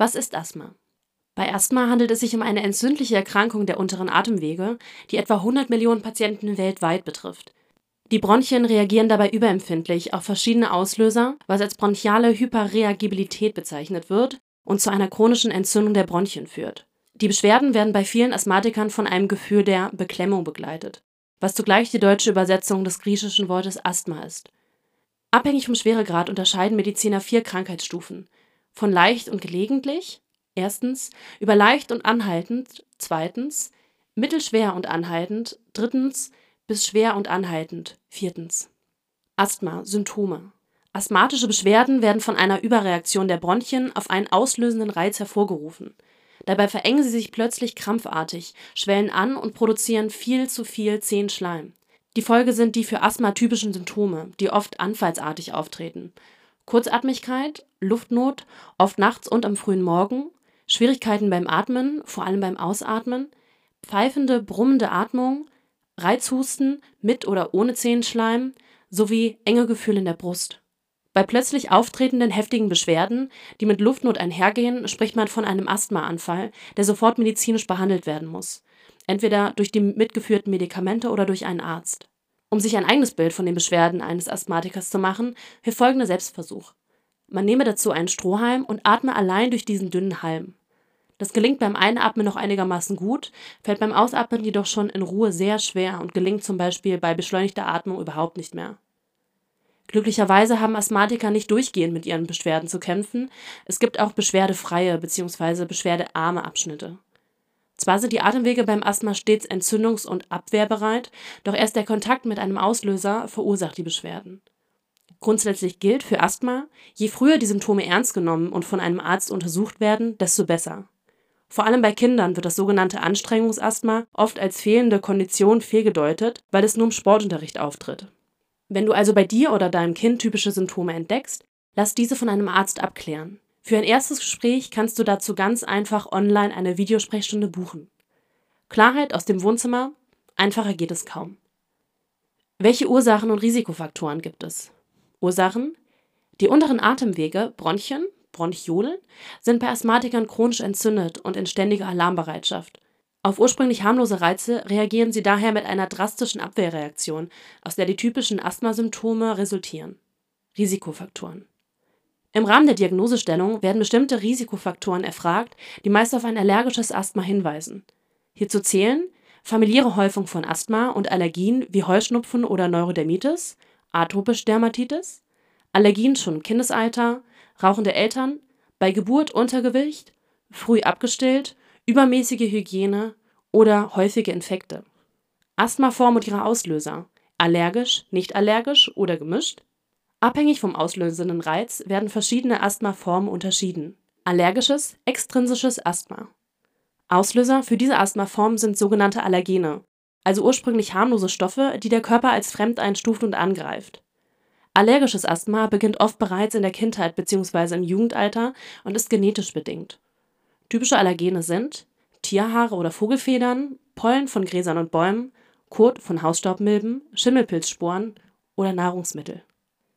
Was ist Asthma? Bei Asthma handelt es sich um eine entzündliche Erkrankung der unteren Atemwege, die etwa 100 Millionen Patienten weltweit betrifft. Die Bronchien reagieren dabei überempfindlich auf verschiedene Auslöser, was als bronchiale Hyperreagibilität bezeichnet wird und zu einer chronischen Entzündung der Bronchien führt. Die Beschwerden werden bei vielen Asthmatikern von einem Gefühl der Beklemmung begleitet, was zugleich die deutsche Übersetzung des griechischen Wortes Asthma ist. Abhängig vom Schweregrad unterscheiden Mediziner vier Krankheitsstufen. Von leicht und gelegentlich, erstens, über leicht und anhaltend, zweitens, mittelschwer und anhaltend, drittens, bis schwer und anhaltend, viertens. Asthma, Symptome. Asthmatische Beschwerden werden von einer Überreaktion der Bronchien auf einen auslösenden Reiz hervorgerufen. Dabei verengen sie sich plötzlich krampfartig, schwellen an und produzieren viel zu viel zähen Schleim. Die Folge sind die für Asthma typischen Symptome, die oft anfallsartig auftreten. Kurzatmigkeit, Luftnot, oft nachts und am frühen Morgen, Schwierigkeiten beim Atmen, vor allem beim Ausatmen, pfeifende, brummende Atmung, Reizhusten mit oder ohne Zehenschleim sowie enge Gefühle in der Brust. Bei plötzlich auftretenden heftigen Beschwerden, die mit Luftnot einhergehen, spricht man von einem Asthmaanfall, der sofort medizinisch behandelt werden muss, entweder durch die mitgeführten Medikamente oder durch einen Arzt. Um sich ein eigenes Bild von den Beschwerden eines Asthmatikers zu machen, hilft folgender Selbstversuch. Man nehme dazu einen Strohhalm und atme allein durch diesen dünnen Halm. Das gelingt beim Einatmen noch einigermaßen gut, fällt beim Ausatmen jedoch schon in Ruhe sehr schwer und gelingt zum Beispiel bei beschleunigter Atmung überhaupt nicht mehr. Glücklicherweise haben Asthmatiker nicht durchgehend mit ihren Beschwerden zu kämpfen. Es gibt auch beschwerdefreie bzw. beschwerdearme Abschnitte. Zwar sind die Atemwege beim Asthma stets entzündungs- und abwehrbereit, doch erst der Kontakt mit einem Auslöser verursacht die Beschwerden. Grundsätzlich gilt für Asthma, je früher die Symptome ernst genommen und von einem Arzt untersucht werden, desto besser. Vor allem bei Kindern wird das sogenannte Anstrengungsasthma oft als fehlende Kondition fehlgedeutet, weil es nur im Sportunterricht auftritt. Wenn du also bei dir oder deinem Kind typische Symptome entdeckst, lass diese von einem Arzt abklären. Für ein erstes Gespräch kannst du dazu ganz einfach online eine Videosprechstunde buchen. Klarheit aus dem Wohnzimmer, einfacher geht es kaum. Welche Ursachen und Risikofaktoren gibt es? Ursachen: Die unteren Atemwege, Bronchien, Bronchiolen, sind bei Asthmatikern chronisch entzündet und in ständiger Alarmbereitschaft. Auf ursprünglich harmlose Reize reagieren sie daher mit einer drastischen Abwehrreaktion, aus der die typischen Asthmasymptome resultieren. Risikofaktoren Im Rahmen der Diagnosestellung werden bestimmte Risikofaktoren erfragt, die meist auf ein allergisches Asthma hinweisen. Hierzu zählen familiäre Häufung von Asthma und Allergien wie Heuschnupfen oder Neurodermitis, atopische Dermatitis, Allergien schon im Kindesalter, rauchende Eltern, bei Geburt Untergewicht, früh abgestillt, übermäßige Hygiene oder häufige Infekte. Asthmaform und ihre Auslöser: allergisch, nicht allergisch oder gemischt. Abhängig vom auslösenden Reiz werden verschiedene Asthmaformen unterschieden. Allergisches, extrinsisches Asthma. Auslöser für diese Asthmaform sind sogenannte Allergene, also ursprünglich harmlose Stoffe, die der Körper als fremd einstuft und angreift. Allergisches Asthma beginnt oft bereits in der Kindheit bzw. im Jugendalter und ist genetisch bedingt. Typische Allergene sind Tierhaare oder Vogelfedern, Pollen von Gräsern und Bäumen, Kot von Hausstaubmilben, Schimmelpilzsporen oder Nahrungsmittel.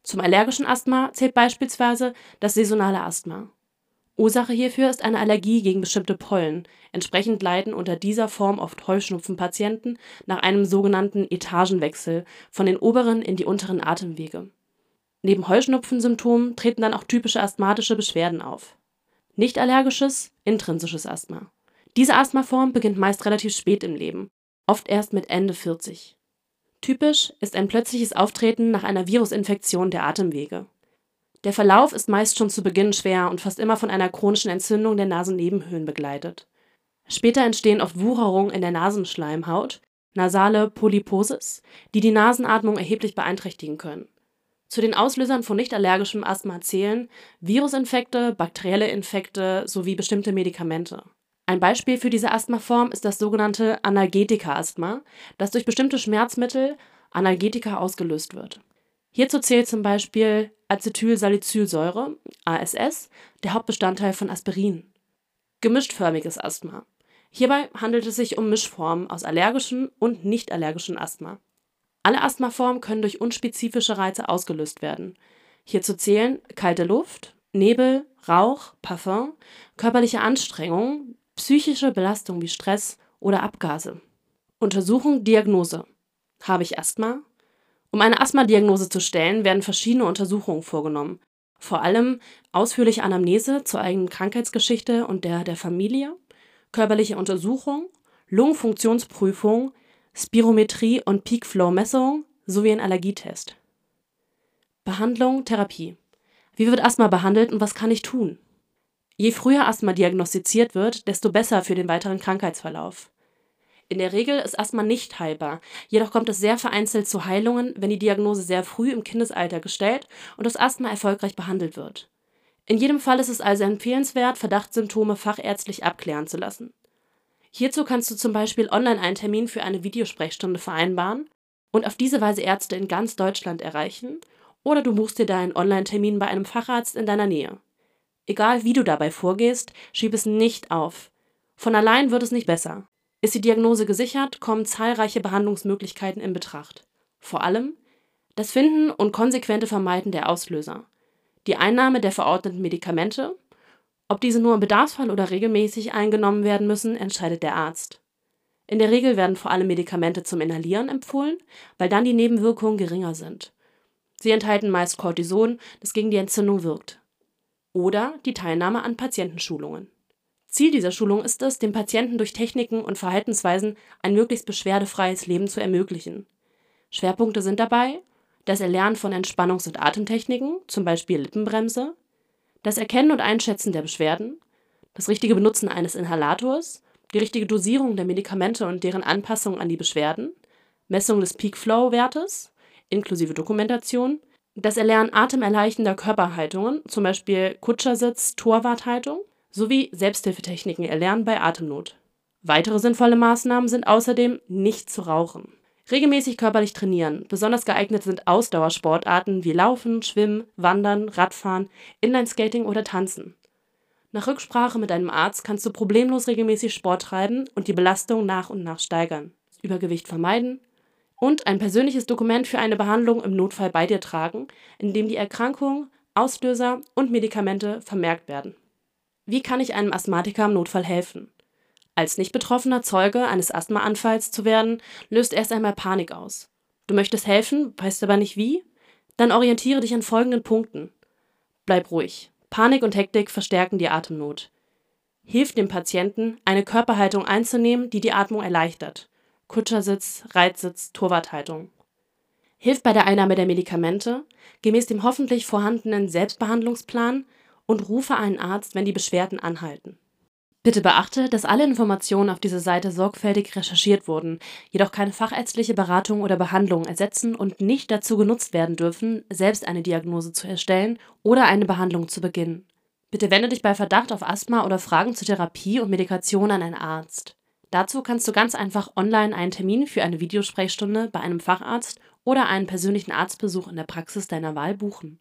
Zum allergischen Asthma zählt beispielsweise das saisonale Asthma. Ursache hierfür ist eine Allergie gegen bestimmte Pollen, entsprechend leiden unter dieser Form oft Heuschnupfenpatienten nach einem sogenannten Etagenwechsel von den oberen in die unteren Atemwege. Neben Heuschnupfensymptomen treten dann auch typische asthmatische Beschwerden auf. Nicht-allergisches, intrinsisches Asthma. Diese Asthmaform beginnt meist relativ spät im Leben, oft erst mit Ende 40. Typisch ist ein plötzliches Auftreten nach einer Virusinfektion der Atemwege. Der Verlauf ist meist schon zu Beginn schwer und fast immer von einer chronischen Entzündung der Nasennebenhöhlen begleitet. Später entstehen oft Wucherungen in der Nasenschleimhaut, nasale Polyposis, die die Nasenatmung erheblich beeinträchtigen können. Zu den Auslösern von nicht-allergischem Asthma zählen Virusinfekte, bakterielle Infekte sowie bestimmte Medikamente. Ein Beispiel für diese Asthmaform ist das sogenannte Analgetika-Asthma, das durch bestimmte Schmerzmittel (Analgetika) ausgelöst wird. Hierzu zählt zum Beispiel Acetylsalicylsäure (ASS), der Hauptbestandteil von Aspirin. Gemischtförmiges Asthma. Hierbei handelt es sich um Mischformen aus allergischem und nicht-allergischem Asthma alle Asthmaformen können durch unspezifische Reize ausgelöst werden. Hierzu zählen kalte Luft Nebel, Rauch, Parfum, körperliche Anstrengung, psychische Belastung wie Stress oder Abgase. Untersuchung, Diagnose. Habe ich Asthma? Um eine Asthma-Diagnose zu stellen, werden verschiedene Untersuchungen vorgenommen. Vor allem ausführliche Anamnese zur eigenen Krankheitsgeschichte und der der Familie, körperliche Untersuchung, Lungenfunktionsprüfung, Spirometrie und Peak-Flow-Messung sowie ein Allergietest. Behandlung, Therapie. Wie wird Asthma behandelt und was kann ich tun? Je früher Asthma diagnostiziert wird, desto besser für den weiteren Krankheitsverlauf. In der Regel ist Asthma nicht heilbar, jedoch kommt es sehr vereinzelt zu Heilungen, wenn die Diagnose sehr früh im Kindesalter gestellt und das Asthma erfolgreich behandelt wird. In jedem Fall ist es also empfehlenswert, Verdachtssymptome fachärztlich abklären zu lassen. Hierzu kannst du zum Beispiel online einen Termin für eine Videosprechstunde vereinbaren und auf diese Weise Ärzte in ganz Deutschland erreichen, oder du buchst dir deinen Online-Termin bei einem Facharzt in deiner Nähe. Egal wie du dabei vorgehst, schieb es nicht auf. Von allein wird es nicht besser. Ist die Diagnose gesichert, kommen zahlreiche Behandlungsmöglichkeiten in Betracht. Vor allem das Finden und konsequente Vermeiden der Auslöser, die Einnahme der verordneten Medikamente, ob diese nur im Bedarfsfall oder regelmäßig eingenommen werden müssen, entscheidet der Arzt. In der Regel werden vor allem Medikamente zum Inhalieren empfohlen, weil dann die Nebenwirkungen geringer sind. Sie enthalten meist Cortison, das gegen die Entzündung wirkt oder die Teilnahme an Patientenschulungen. Ziel dieser Schulung ist es, dem Patienten durch Techniken und Verhaltensweisen ein möglichst beschwerdefreies Leben zu ermöglichen. Schwerpunkte sind dabei das Erlernen von Entspannungs- und Atemtechniken, zum Beispiel Lippenbremse, das Erkennen und Einschätzen der Beschwerden, das richtige Benutzen eines Inhalators, die richtige Dosierung der Medikamente und deren Anpassung an die Beschwerden, Messung des Peak Flow Wertes inklusive Dokumentation das Erlernen atemerleichternder Körperhaltungen, zum Beispiel Kutschersitz, Torwarthaltung, sowie Selbsthilfetechniken erlernen bei Atemnot. Weitere sinnvolle Maßnahmen sind außerdem, nicht zu rauchen. Regelmäßig körperlich trainieren. Besonders geeignet sind Ausdauersportarten wie Laufen, Schwimmen, Wandern, Radfahren, Inlineskating oder Tanzen. Nach Rücksprache mit einem Arzt kannst du problemlos regelmäßig Sport treiben und die Belastung nach und nach steigern. Übergewicht vermeiden, und ein persönliches Dokument für eine Behandlung im Notfall bei dir tragen, in dem die Erkrankung, Auslöser und Medikamente vermerkt werden. Wie kann ich einem Asthmatiker im Notfall helfen? Als nicht betroffener Zeuge eines Asthmaanfalls zu werden, löst erst einmal Panik aus. Du möchtest helfen, weißt aber nicht wie? Dann orientiere dich an folgenden Punkten. Bleib ruhig. Panik und Hektik verstärken die Atemnot. Hilf dem Patienten, eine Körperhaltung einzunehmen, die die Atmung erleichtert. Kutschersitz, Reitsitz, Torwarthaltung. Hilft bei der Einnahme der Medikamente gemäß dem hoffentlich vorhandenen Selbstbehandlungsplan und rufe einen Arzt, wenn die Beschwerden anhalten. Bitte beachte, dass alle Informationen auf dieser Seite sorgfältig recherchiert wurden, jedoch keine fachärztliche Beratung oder Behandlung ersetzen und nicht dazu genutzt werden dürfen, selbst eine Diagnose zu erstellen oder eine Behandlung zu beginnen. Bitte wende dich bei Verdacht auf Asthma oder Fragen zur Therapie und Medikation an einen Arzt. Dazu kannst du ganz einfach online einen Termin für eine Videosprechstunde bei einem Facharzt oder einen persönlichen Arztbesuch in der Praxis deiner Wahl buchen